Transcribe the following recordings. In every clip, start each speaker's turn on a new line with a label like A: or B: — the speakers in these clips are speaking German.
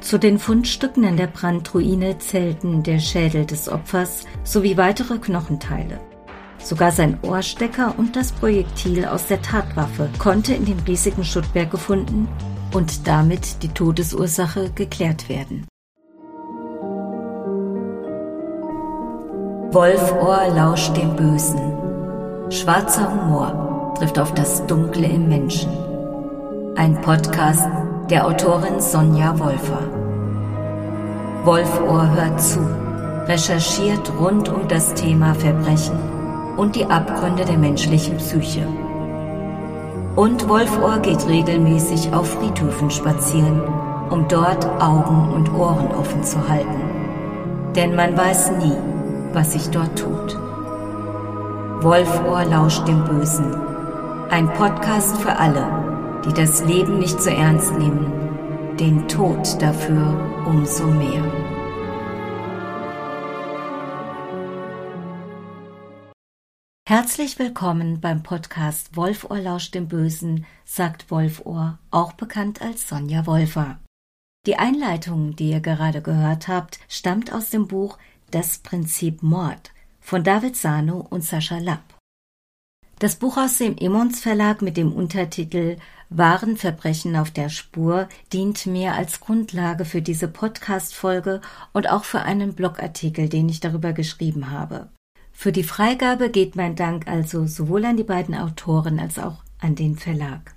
A: Zu den Fundstücken in der Brandruine zählten der Schädel des Opfers sowie weitere Knochenteile. Sogar sein Ohrstecker und das Projektil aus der Tatwaffe konnte in dem riesigen Schuttberg gefunden und damit die Todesursache geklärt werden. Wolfohr lauscht dem Bösen. Schwarzer Humor trifft auf das Dunkle im Menschen. Ein Podcast der Autorin Sonja Wolfer. Wolfohr hört zu, recherchiert rund um das Thema Verbrechen und die Abgründe der menschlichen Psyche. Und Wolfohr geht regelmäßig auf Friedhöfen spazieren, um dort Augen und Ohren offen zu halten. Denn man weiß nie, was sich dort tut. Wolfohr lauscht dem Bösen. Ein Podcast für alle, die das Leben nicht so ernst nehmen, den Tod dafür umso mehr. Herzlich willkommen beim Podcast Wolfohr lauscht dem Bösen, sagt Wolfohr, auch bekannt als Sonja Wolfer. Die Einleitung, die ihr gerade gehört habt, stammt aus dem Buch Das Prinzip Mord von David Sano und Sascha Lapp. Das Buch aus dem Emons Verlag mit dem Untertitel Wahren Verbrechen auf der Spur dient mir als Grundlage für diese Podcast-Folge und auch für einen Blogartikel, den ich darüber geschrieben habe. Für die Freigabe geht mein Dank also sowohl an die beiden Autoren als auch an den Verlag.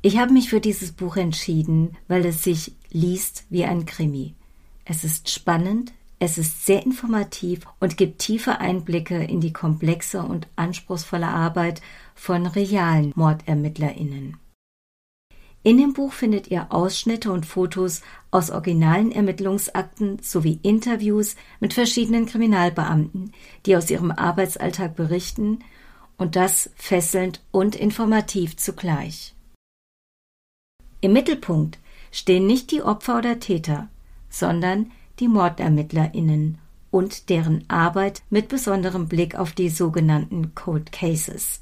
A: Ich habe mich für dieses Buch entschieden, weil es sich liest wie ein Krimi. Es ist spannend, es ist sehr informativ und gibt tiefe Einblicke in die komplexe und anspruchsvolle Arbeit von realen Mordermittlerinnen. In dem Buch findet ihr Ausschnitte und Fotos aus originalen Ermittlungsakten sowie Interviews mit verschiedenen Kriminalbeamten, die aus ihrem Arbeitsalltag berichten und das fesselnd und informativ zugleich. Im Mittelpunkt stehen nicht die Opfer oder Täter, sondern die Mordermittlerinnen und deren Arbeit mit besonderem Blick auf die sogenannten Cold Cases.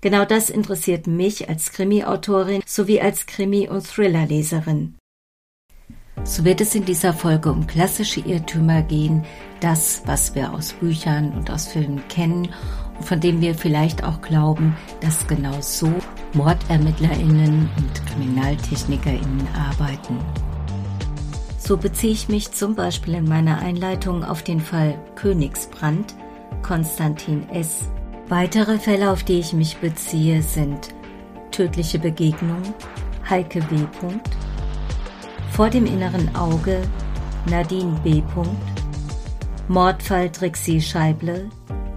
A: Genau das interessiert mich als Krimi-Autorin sowie als Krimi- und Thriller-Leserin. So wird es in dieser Folge um klassische Irrtümer gehen, das, was wir aus Büchern und aus Filmen kennen und von dem wir vielleicht auch glauben, dass genau so MordermittlerInnen und KriminaltechnikerInnen arbeiten. So beziehe ich mich zum Beispiel in meiner Einleitung auf den Fall Königsbrand, Konstantin S., Weitere Fälle, auf die ich mich beziehe, sind tödliche Begegnung, Heike B. Vor dem inneren Auge, Nadine B. Mordfall Trixie Scheible,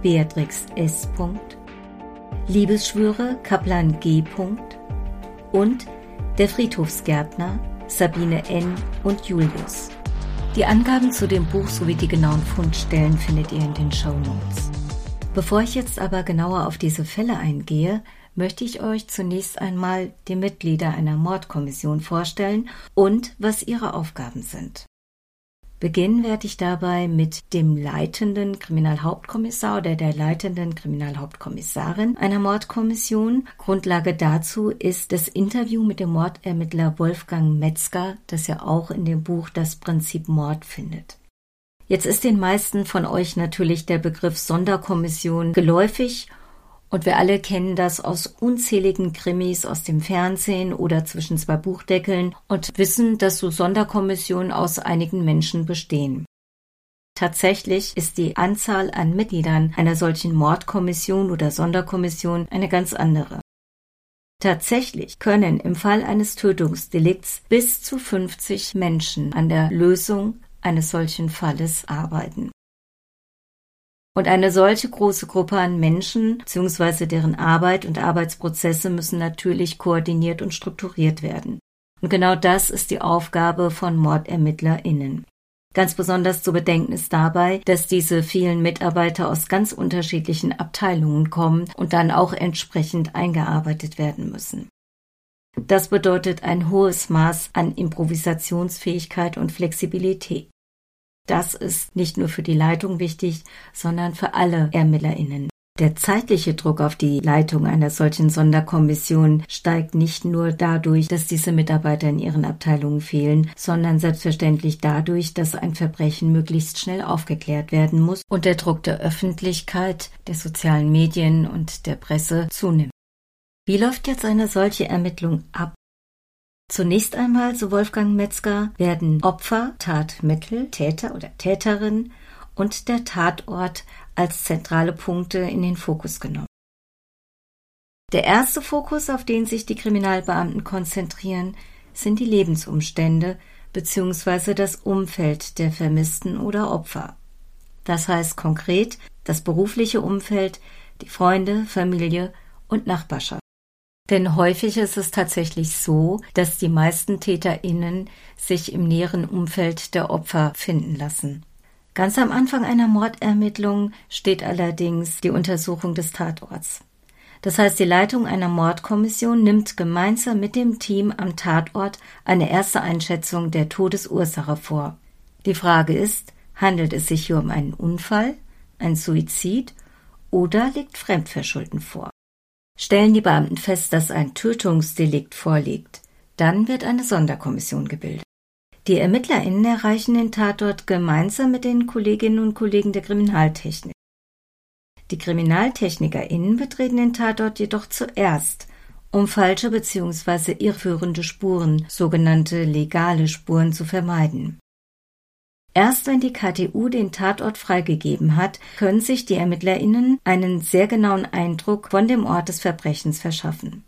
A: Beatrix S. Liebesschwüre, Kaplan G. und der Friedhofsgärtner, Sabine N. und Julius. Die Angaben zu dem Buch sowie die genauen Fundstellen findet ihr in den Show Notes. Bevor ich jetzt aber genauer auf diese Fälle eingehe, möchte ich euch zunächst einmal die Mitglieder einer Mordkommission vorstellen und was ihre Aufgaben sind. Beginnen werde ich dabei mit dem leitenden Kriminalhauptkommissar oder der leitenden Kriminalhauptkommissarin einer Mordkommission. Grundlage dazu ist das Interview mit dem Mordermittler Wolfgang Metzger, das ihr auch in dem Buch Das Prinzip Mord findet. Jetzt ist den meisten von euch natürlich der Begriff Sonderkommission geläufig und wir alle kennen das aus unzähligen Krimis aus dem Fernsehen oder zwischen zwei Buchdeckeln und wissen, dass so Sonderkommissionen aus einigen Menschen bestehen. Tatsächlich ist die Anzahl an Mitgliedern einer solchen Mordkommission oder Sonderkommission eine ganz andere. Tatsächlich können im Fall eines Tötungsdelikts bis zu 50 Menschen an der Lösung eines solchen Falles arbeiten. Und eine solche große Gruppe an Menschen bzw. deren Arbeit und Arbeitsprozesse müssen natürlich koordiniert und strukturiert werden. Und genau das ist die Aufgabe von MordermittlerInnen. Ganz besonders zu bedenken ist dabei, dass diese vielen Mitarbeiter aus ganz unterschiedlichen Abteilungen kommen und dann auch entsprechend eingearbeitet werden müssen. Das bedeutet ein hohes Maß an Improvisationsfähigkeit und Flexibilität. Das ist nicht nur für die Leitung wichtig, sondern für alle ErmittlerInnen. Der zeitliche Druck auf die Leitung einer solchen Sonderkommission steigt nicht nur dadurch, dass diese Mitarbeiter in ihren Abteilungen fehlen, sondern selbstverständlich dadurch, dass ein Verbrechen möglichst schnell aufgeklärt werden muss und der Druck der Öffentlichkeit, der sozialen Medien und der Presse zunimmt. Wie läuft jetzt eine solche Ermittlung ab? Zunächst einmal, so Wolfgang Metzger, werden Opfer, Tatmittel, Täter oder Täterin und der Tatort als zentrale Punkte in den Fokus genommen. Der erste Fokus, auf den sich die Kriminalbeamten konzentrieren, sind die Lebensumstände bzw. das Umfeld der Vermissten oder Opfer. Das heißt konkret das berufliche Umfeld, die Freunde, Familie und Nachbarschaft. Denn häufig ist es tatsächlich so, dass die meisten TäterInnen sich im näheren Umfeld der Opfer finden lassen. Ganz am Anfang einer Mordermittlung steht allerdings die Untersuchung des Tatorts. Das heißt, die Leitung einer Mordkommission nimmt gemeinsam mit dem Team am Tatort eine erste Einschätzung der Todesursache vor. Die Frage ist, handelt es sich hier um einen Unfall, ein Suizid oder liegt Fremdverschulden vor? Stellen die Beamten fest, dass ein Tötungsdelikt vorliegt, dann wird eine Sonderkommission gebildet. Die ErmittlerInnen erreichen den Tatort gemeinsam mit den Kolleginnen und Kollegen der Kriminaltechnik. Die KriminaltechnikerInnen betreten den Tatort jedoch zuerst, um falsche bzw. irrführende Spuren, sogenannte legale Spuren, zu vermeiden. Erst wenn die KTU den Tatort freigegeben hat, können sich die ErmittlerInnen einen sehr genauen Eindruck von dem Ort des Verbrechens verschaffen.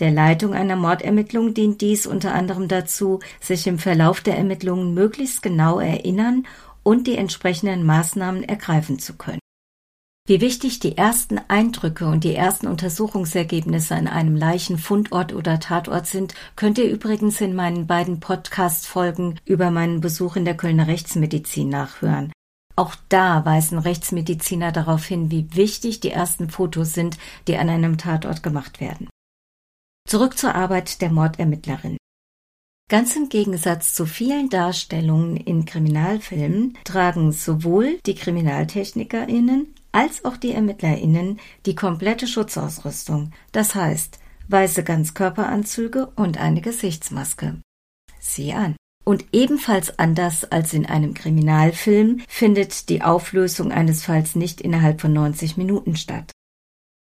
A: Der Leitung einer Mordermittlung dient dies unter anderem dazu, sich im Verlauf der Ermittlungen möglichst genau erinnern und die entsprechenden Maßnahmen ergreifen zu können. Wie wichtig die ersten Eindrücke und die ersten Untersuchungsergebnisse an einem Leichenfundort oder Tatort sind, könnt ihr übrigens in meinen beiden Podcast-Folgen über meinen Besuch in der Kölner Rechtsmedizin nachhören. Auch da weisen Rechtsmediziner darauf hin, wie wichtig die ersten Fotos sind, die an einem Tatort gemacht werden. Zurück zur Arbeit der Mordermittlerin. Ganz im Gegensatz zu vielen Darstellungen in Kriminalfilmen tragen sowohl die KriminaltechnikerInnen als auch die ErmittlerInnen die komplette Schutzausrüstung, das heißt weiße Ganzkörperanzüge und eine Gesichtsmaske. Sieh an. Und ebenfalls anders als in einem Kriminalfilm findet die Auflösung eines Falls nicht innerhalb von 90 Minuten statt.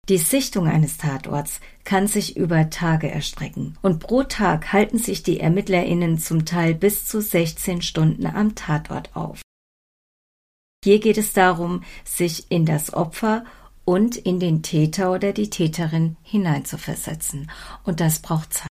A: Die Sichtung eines Tatorts kann sich über Tage erstrecken und pro Tag halten sich die ErmittlerInnen zum Teil bis zu 16 Stunden am Tatort auf. Hier geht es darum, sich in das Opfer und in den Täter oder die Täterin hineinzuversetzen. Und das braucht Zeit.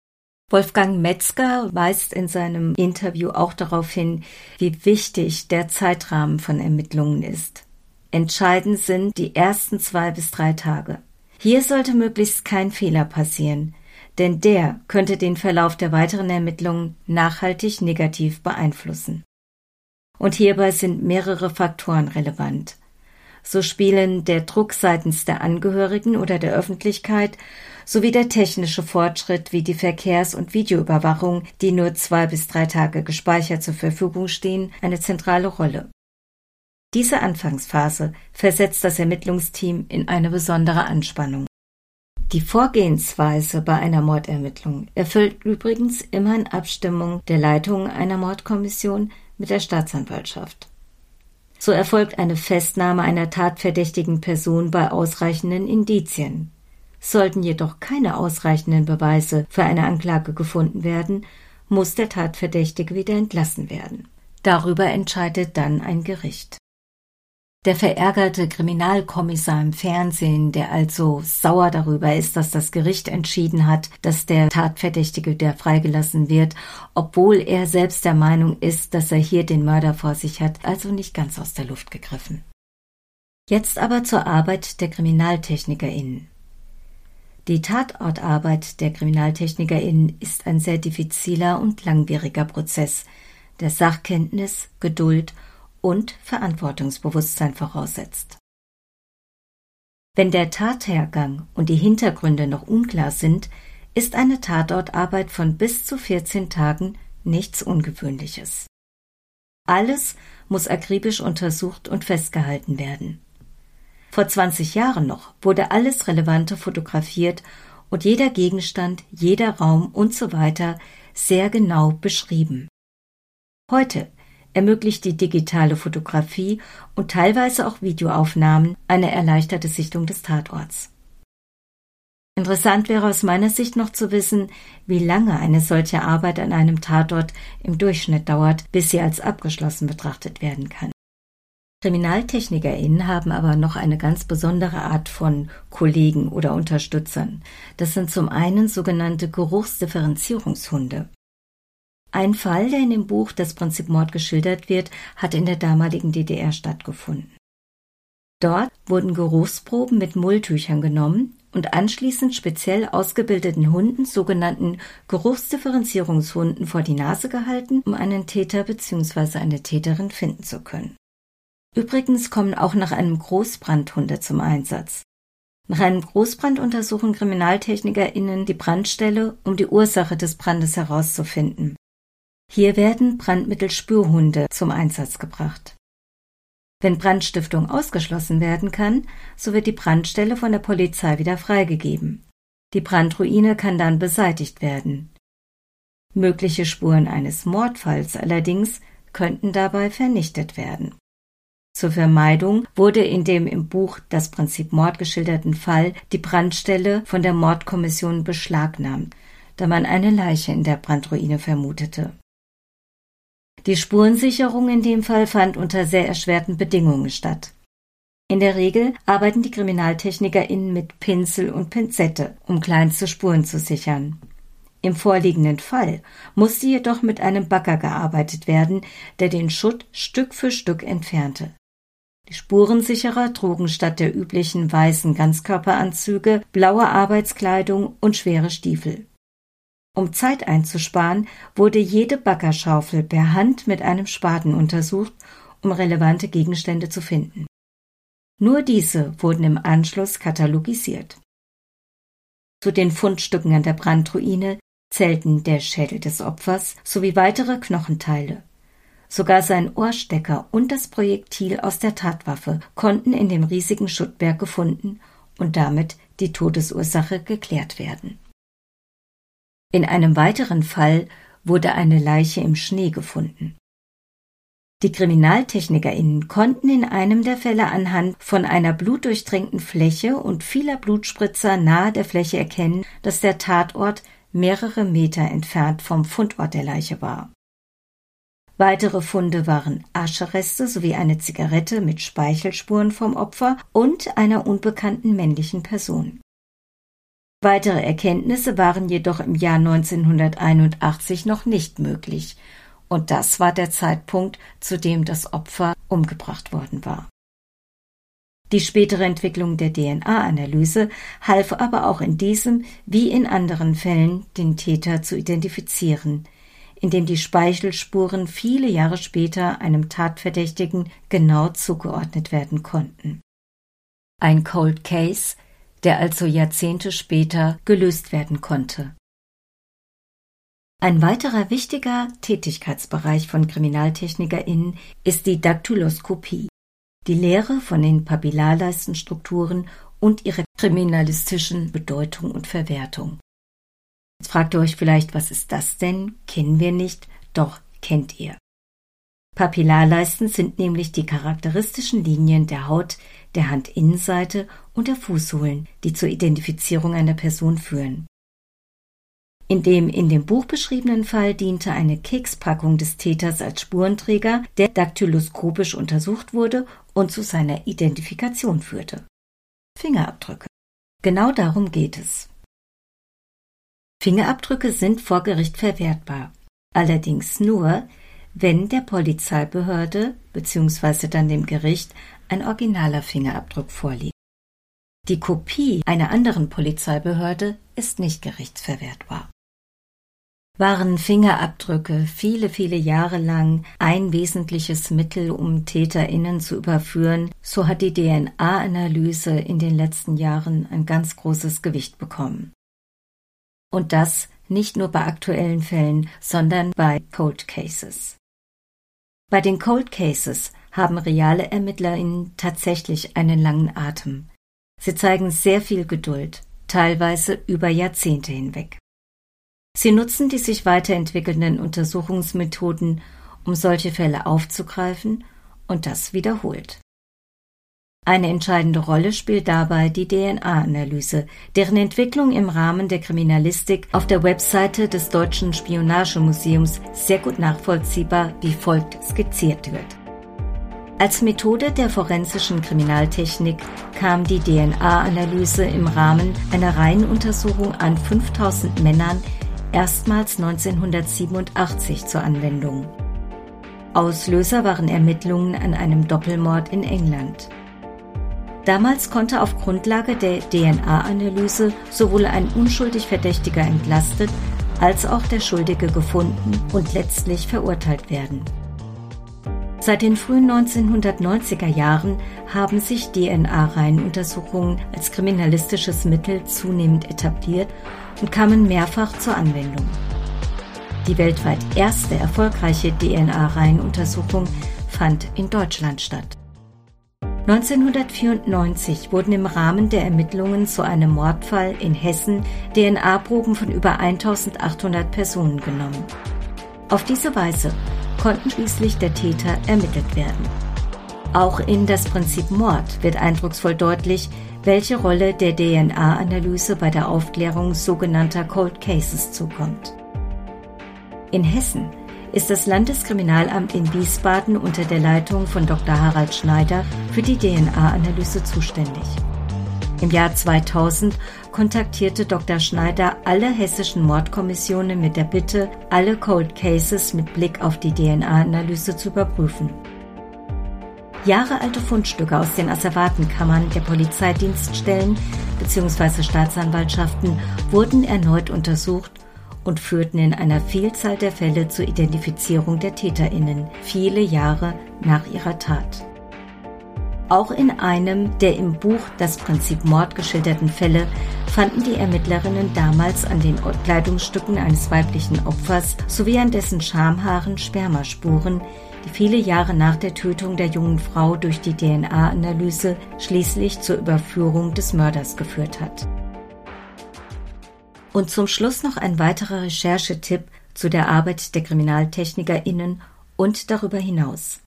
A: Wolfgang Metzger weist in seinem Interview auch darauf hin, wie wichtig der Zeitrahmen von Ermittlungen ist. Entscheidend sind die ersten zwei bis drei Tage. Hier sollte möglichst kein Fehler passieren, denn der könnte den Verlauf der weiteren Ermittlungen nachhaltig negativ beeinflussen. Und hierbei sind mehrere Faktoren relevant. So spielen der Druck seitens der Angehörigen oder der Öffentlichkeit sowie der technische Fortschritt wie die Verkehrs- und Videoüberwachung, die nur zwei bis drei Tage gespeichert zur Verfügung stehen, eine zentrale Rolle. Diese Anfangsphase versetzt das Ermittlungsteam in eine besondere Anspannung. Die Vorgehensweise bei einer Mordermittlung erfüllt übrigens immer in Abstimmung der Leitung einer Mordkommission mit der Staatsanwaltschaft. So erfolgt eine Festnahme einer tatverdächtigen Person bei ausreichenden Indizien. Sollten jedoch keine ausreichenden Beweise für eine Anklage gefunden werden, muss der Tatverdächtige wieder entlassen werden. Darüber entscheidet dann ein Gericht. Der verärgerte Kriminalkommissar im Fernsehen, der also sauer darüber ist, dass das Gericht entschieden hat, dass der Tatverdächtige der freigelassen wird, obwohl er selbst der Meinung ist, dass er hier den Mörder vor sich hat, also nicht ganz aus der Luft gegriffen. Jetzt aber zur Arbeit der KriminaltechnikerInnen. Die Tatortarbeit der KriminaltechnikerInnen ist ein sehr diffiziler und langwieriger Prozess, der Sachkenntnis, Geduld und Verantwortungsbewusstsein voraussetzt. Wenn der Tathergang und die Hintergründe noch unklar sind, ist eine Tatortarbeit von bis zu 14 Tagen nichts Ungewöhnliches. Alles muss akribisch untersucht und festgehalten werden. Vor 20 Jahren noch wurde alles Relevante fotografiert und jeder Gegenstand, jeder Raum und so weiter sehr genau beschrieben. Heute ermöglicht die digitale Fotografie und teilweise auch Videoaufnahmen eine erleichterte Sichtung des Tatorts. Interessant wäre aus meiner Sicht noch zu wissen, wie lange eine solche Arbeit an einem Tatort im Durchschnitt dauert, bis sie als abgeschlossen betrachtet werden kann. KriminaltechnikerInnen haben aber noch eine ganz besondere Art von Kollegen oder Unterstützern. Das sind zum einen sogenannte Geruchsdifferenzierungshunde. Ein Fall, der in dem Buch Das Prinzip Mord geschildert wird, hat in der damaligen DDR stattgefunden. Dort wurden Geruchsproben mit Mulltüchern genommen und anschließend speziell ausgebildeten Hunden, sogenannten Geruchsdifferenzierungshunden, vor die Nase gehalten, um einen Täter bzw. eine Täterin finden zu können. Übrigens kommen auch nach einem Großbrand Hunde zum Einsatz. Nach einem Großbrand untersuchen KriminaltechnikerInnen die Brandstelle, um die Ursache des Brandes herauszufinden. Hier werden Brandmittelspürhunde zum Einsatz gebracht. Wenn Brandstiftung ausgeschlossen werden kann, so wird die Brandstelle von der Polizei wieder freigegeben. Die Brandruine kann dann beseitigt werden. Mögliche Spuren eines Mordfalls allerdings könnten dabei vernichtet werden. Zur Vermeidung wurde in dem im Buch Das Prinzip Mord geschilderten Fall die Brandstelle von der Mordkommission beschlagnahmt, da man eine Leiche in der Brandruine vermutete. Die Spurensicherung in dem Fall fand unter sehr erschwerten Bedingungen statt. In der Regel arbeiten die KriminaltechnikerInnen mit Pinsel und Pinzette, um kleinste Spuren zu sichern. Im vorliegenden Fall musste jedoch mit einem Bagger gearbeitet werden, der den Schutt Stück für Stück entfernte. Die Spurensicherer trugen statt der üblichen weißen Ganzkörperanzüge blaue Arbeitskleidung und schwere Stiefel. Um Zeit einzusparen, wurde jede Baggerschaufel per Hand mit einem Spaten untersucht, um relevante Gegenstände zu finden. Nur diese wurden im Anschluss katalogisiert. Zu den Fundstücken an der Brandruine zählten der Schädel des Opfers sowie weitere Knochenteile. Sogar sein Ohrstecker und das Projektil aus der Tatwaffe konnten in dem riesigen Schuttberg gefunden und damit die Todesursache geklärt werden. In einem weiteren Fall wurde eine Leiche im Schnee gefunden. Die KriminaltechnikerInnen konnten in einem der Fälle anhand von einer blutdurchtränkten Fläche und vieler Blutspritzer nahe der Fläche erkennen, dass der Tatort mehrere Meter entfernt vom Fundort der Leiche war. Weitere Funde waren Aschereste sowie eine Zigarette mit Speichelspuren vom Opfer und einer unbekannten männlichen Person. Weitere Erkenntnisse waren jedoch im Jahr 1981 noch nicht möglich, und das war der Zeitpunkt, zu dem das Opfer umgebracht worden war. Die spätere Entwicklung der DNA-Analyse half aber auch in diesem wie in anderen Fällen, den Täter zu identifizieren, indem die Speichelspuren viele Jahre später einem Tatverdächtigen genau zugeordnet werden konnten. Ein Cold Case, der also Jahrzehnte später gelöst werden konnte. Ein weiterer wichtiger Tätigkeitsbereich von KriminaltechnikerInnen ist die Daktyloskopie, die Lehre von den Papillarleistenstrukturen und ihrer kriminalistischen Bedeutung und Verwertung. Jetzt fragt ihr euch vielleicht, was ist das denn? Kennen wir nicht, doch kennt ihr. Papillarleisten sind nämlich die charakteristischen Linien der Haut, der Handinnenseite und der Fußsohlen, die zur Identifizierung einer Person führen. In dem in dem Buch beschriebenen Fall diente eine Kekspackung des Täters als Spurenträger, der daktyloskopisch untersucht wurde und zu seiner Identifikation führte. Fingerabdrücke. Genau darum geht es. Fingerabdrücke sind vor Gericht verwertbar, allerdings nur, wenn der Polizeibehörde bzw. dann dem Gericht ein originaler Fingerabdruck vorliegt. Die Kopie einer anderen Polizeibehörde ist nicht gerichtsverwertbar. Waren Fingerabdrücke viele, viele Jahre lang ein wesentliches Mittel, um TäterInnen zu überführen, so hat die DNA-Analyse in den letzten Jahren ein ganz großes Gewicht bekommen. Und das nicht nur bei aktuellen Fällen, sondern bei Cold Cases. Bei den Cold Cases haben reale ErmittlerInnen tatsächlich einen langen Atem. Sie zeigen sehr viel Geduld, teilweise über Jahrzehnte hinweg. Sie nutzen die sich weiterentwickelnden Untersuchungsmethoden, um solche Fälle aufzugreifen und das wiederholt. Eine entscheidende Rolle spielt dabei die DNA-Analyse, deren Entwicklung im Rahmen der Kriminalistik auf der Webseite des Deutschen Spionagemuseums sehr gut nachvollziehbar wie folgt skizziert wird. Als Methode der forensischen Kriminaltechnik kam die DNA-Analyse im Rahmen einer Reihenuntersuchung an 5000 Männern erstmals 1987 zur Anwendung. Auslöser waren Ermittlungen an einem Doppelmord in England. Damals konnte auf Grundlage der DNA-Analyse sowohl ein unschuldig Verdächtiger entlastet als auch der Schuldige gefunden und letztlich verurteilt werden. Seit den frühen 1990er Jahren haben sich DNA-Reihenuntersuchungen als kriminalistisches Mittel zunehmend etabliert und kamen mehrfach zur Anwendung. Die weltweit erste erfolgreiche DNA-Reihenuntersuchung fand in Deutschland statt. 1994 wurden im Rahmen der Ermittlungen zu einem Mordfall in Hessen DNA-Proben von über 1800 Personen genommen. Auf diese Weise konnten schließlich der Täter ermittelt werden. Auch in das Prinzip Mord wird eindrucksvoll deutlich, welche Rolle der DNA-Analyse bei der Aufklärung sogenannter Cold Cases zukommt. In Hessen ist das Landeskriminalamt in Wiesbaden unter der Leitung von Dr. Harald Schneider für die DNA-Analyse zuständig. Im Jahr 2000 kontaktierte Dr. Schneider alle hessischen Mordkommissionen mit der Bitte, alle Cold Cases mit Blick auf die DNA-Analyse zu überprüfen. Jahrealte Fundstücke aus den Asservatenkammern der Polizeidienststellen bzw. Staatsanwaltschaften wurden erneut untersucht und führten in einer Vielzahl der Fälle zur Identifizierung der Täterinnen viele Jahre nach ihrer Tat. Auch in einem der im Buch Das Prinzip Mord geschilderten Fälle fanden die Ermittlerinnen damals an den Kleidungsstücken eines weiblichen Opfers sowie an dessen Schamhaaren Spermaspuren, die viele Jahre nach der Tötung der jungen Frau durch die DNA-Analyse schließlich zur Überführung des Mörders geführt hat. Und zum Schluss noch ein weiterer Recherchetipp zu der Arbeit der KriminaltechnikerInnen und darüber hinaus.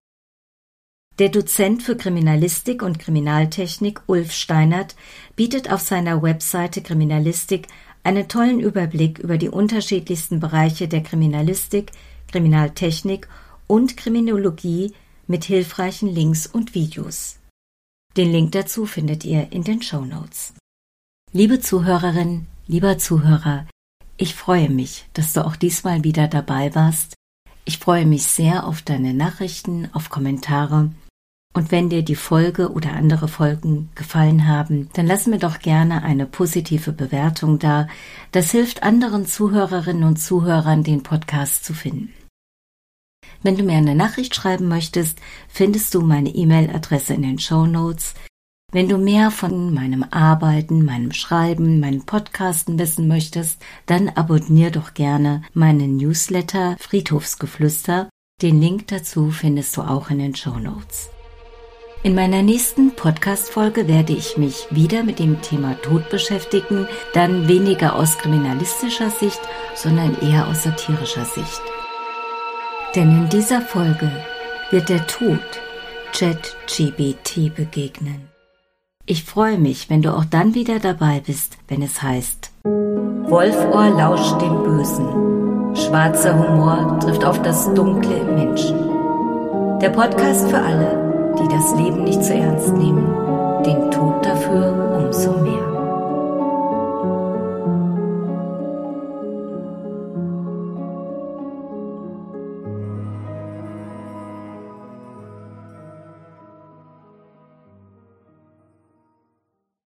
A: Der Dozent für Kriminalistik und Kriminaltechnik Ulf Steinert bietet auf seiner Webseite Kriminalistik einen tollen Überblick über die unterschiedlichsten Bereiche der Kriminalistik, Kriminaltechnik und Kriminologie mit hilfreichen Links und Videos. Den Link dazu findet ihr in den Show Notes. Liebe Zuhörerin, Lieber Zuhörer, ich freue mich, dass du auch diesmal wieder dabei warst. Ich freue mich sehr auf deine Nachrichten, auf Kommentare. Und wenn dir die Folge oder andere Folgen gefallen haben, dann lass mir doch gerne eine positive Bewertung da. Das hilft anderen Zuhörerinnen und Zuhörern, den Podcast zu finden. Wenn du mir eine Nachricht schreiben möchtest, findest du meine E-Mail-Adresse in den Show Notes. Wenn du mehr von meinem Arbeiten, meinem Schreiben, meinen Podcasten wissen möchtest, dann abonnier doch gerne meinen Newsletter Friedhofsgeflüster. Den Link dazu findest du auch in den Show Notes. In meiner nächsten Podcast-Folge werde ich mich wieder mit dem Thema Tod beschäftigen, dann weniger aus kriminalistischer Sicht, sondern eher aus satirischer Sicht. Denn in dieser Folge wird der Tod ChatGBT begegnen. Ich freue mich, wenn du auch dann wieder dabei bist, wenn es heißt Wolfohr lauscht dem Bösen. Schwarzer Humor trifft auf das Dunkle im Menschen. Der Podcast für alle, die das Leben nicht zu ernst nehmen, den Tod dafür umso mehr.